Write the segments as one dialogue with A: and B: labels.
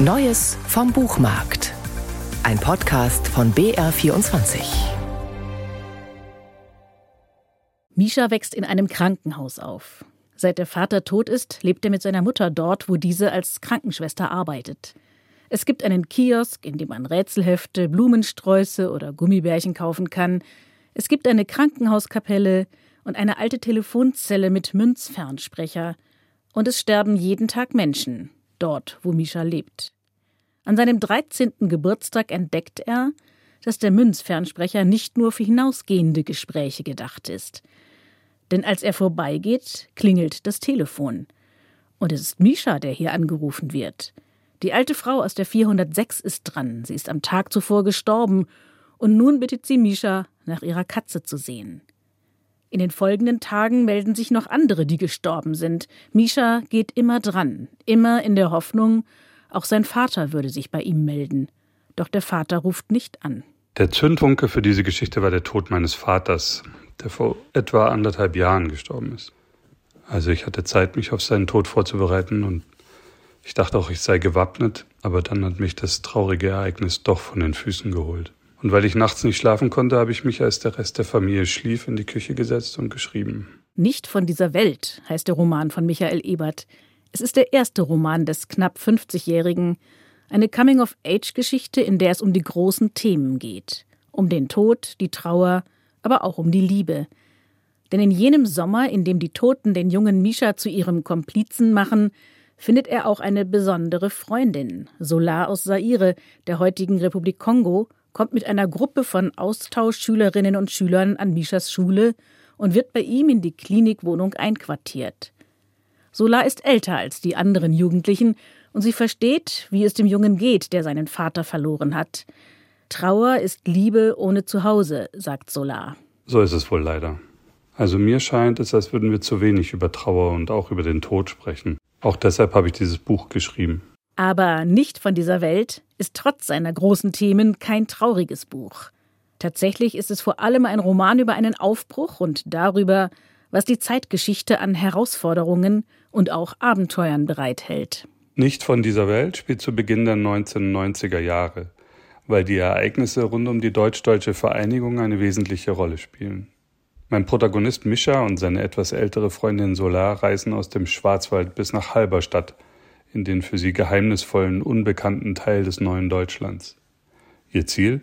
A: Neues vom Buchmarkt. Ein Podcast von BR24.
B: Misha wächst in einem Krankenhaus auf. Seit der Vater tot ist, lebt er mit seiner Mutter dort, wo diese als Krankenschwester arbeitet. Es gibt einen Kiosk, in dem man Rätselhefte, Blumensträuße oder Gummibärchen kaufen kann. Es gibt eine Krankenhauskapelle und eine alte Telefonzelle mit Münzfernsprecher. Und es sterben jeden Tag Menschen, dort, wo Misha lebt. An seinem 13. Geburtstag entdeckt er, dass der Münzfernsprecher nicht nur für hinausgehende Gespräche gedacht ist. Denn als er vorbeigeht, klingelt das Telefon. Und es ist Misha, der hier angerufen wird. Die alte Frau aus der 406 ist dran. Sie ist am Tag zuvor gestorben. Und nun bittet sie Misha, nach ihrer Katze zu sehen. In den folgenden Tagen melden sich noch andere, die gestorben sind. Misha geht immer dran, immer in der Hoffnung, auch sein Vater würde sich bei ihm melden. Doch der Vater ruft nicht an.
C: Der Zündfunke für diese Geschichte war der Tod meines Vaters, der vor etwa anderthalb Jahren gestorben ist. Also ich hatte Zeit, mich auf seinen Tod vorzubereiten und ich dachte auch, ich sei gewappnet, aber dann hat mich das traurige Ereignis doch von den Füßen geholt. Und weil ich nachts nicht schlafen konnte, habe ich mich, als der Rest der Familie schlief, in die Küche gesetzt und geschrieben.
B: Nicht von dieser Welt heißt der Roman von Michael Ebert. Es ist der erste Roman des knapp 50-Jährigen, eine Coming-of-Age-Geschichte, in der es um die großen Themen geht. Um den Tod, die Trauer, aber auch um die Liebe. Denn in jenem Sommer, in dem die Toten den jungen Misha zu ihrem Komplizen machen, findet er auch eine besondere Freundin. Solar aus Saire, der heutigen Republik Kongo, kommt mit einer Gruppe von Austauschschülerinnen und Schülern an Mishas Schule und wird bei ihm in die Klinikwohnung einquartiert. Solar ist älter als die anderen Jugendlichen und sie versteht, wie es dem Jungen geht, der seinen Vater verloren hat. Trauer ist Liebe ohne Zuhause, sagt Solar.
C: So ist es wohl leider. Also mir scheint es, als würden wir zu wenig über Trauer und auch über den Tod sprechen. Auch deshalb habe ich dieses Buch geschrieben.
B: Aber nicht von dieser Welt ist trotz seiner großen Themen kein trauriges Buch. Tatsächlich ist es vor allem ein Roman über einen Aufbruch und darüber, was die Zeitgeschichte an Herausforderungen und auch Abenteuern bereithält.
C: Nicht von dieser Welt spielt zu Beginn der 1990er Jahre, weil die Ereignisse rund um die deutsch-deutsche Vereinigung eine wesentliche Rolle spielen. Mein Protagonist Mischa und seine etwas ältere Freundin Solar reisen aus dem Schwarzwald bis nach Halberstadt – in den für sie geheimnisvollen, unbekannten Teil des neuen Deutschlands. Ihr Ziel?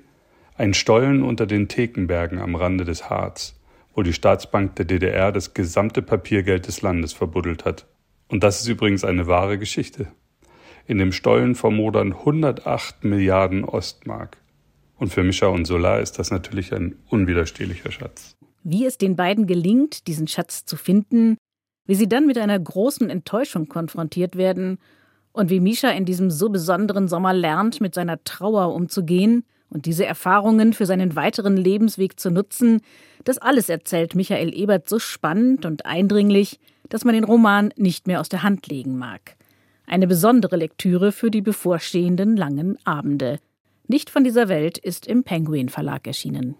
C: Ein Stollen unter den Thekenbergen am Rande des Harz, wo die Staatsbank der DDR das gesamte Papiergeld des Landes verbuddelt hat. Und das ist übrigens eine wahre Geschichte. In dem Stollen vermodern 108 Milliarden Ostmark. Und für Mischa und Solar ist das natürlich ein unwiderstehlicher Schatz.
B: Wie es den beiden gelingt, diesen Schatz zu finden, wie sie dann mit einer großen Enttäuschung konfrontiert werden und wie Misha in diesem so besonderen Sommer lernt, mit seiner Trauer umzugehen und diese Erfahrungen für seinen weiteren Lebensweg zu nutzen, das alles erzählt Michael Ebert so spannend und eindringlich, dass man den Roman nicht mehr aus der Hand legen mag. Eine besondere Lektüre für die bevorstehenden langen Abende. Nicht von dieser Welt ist im Penguin Verlag erschienen.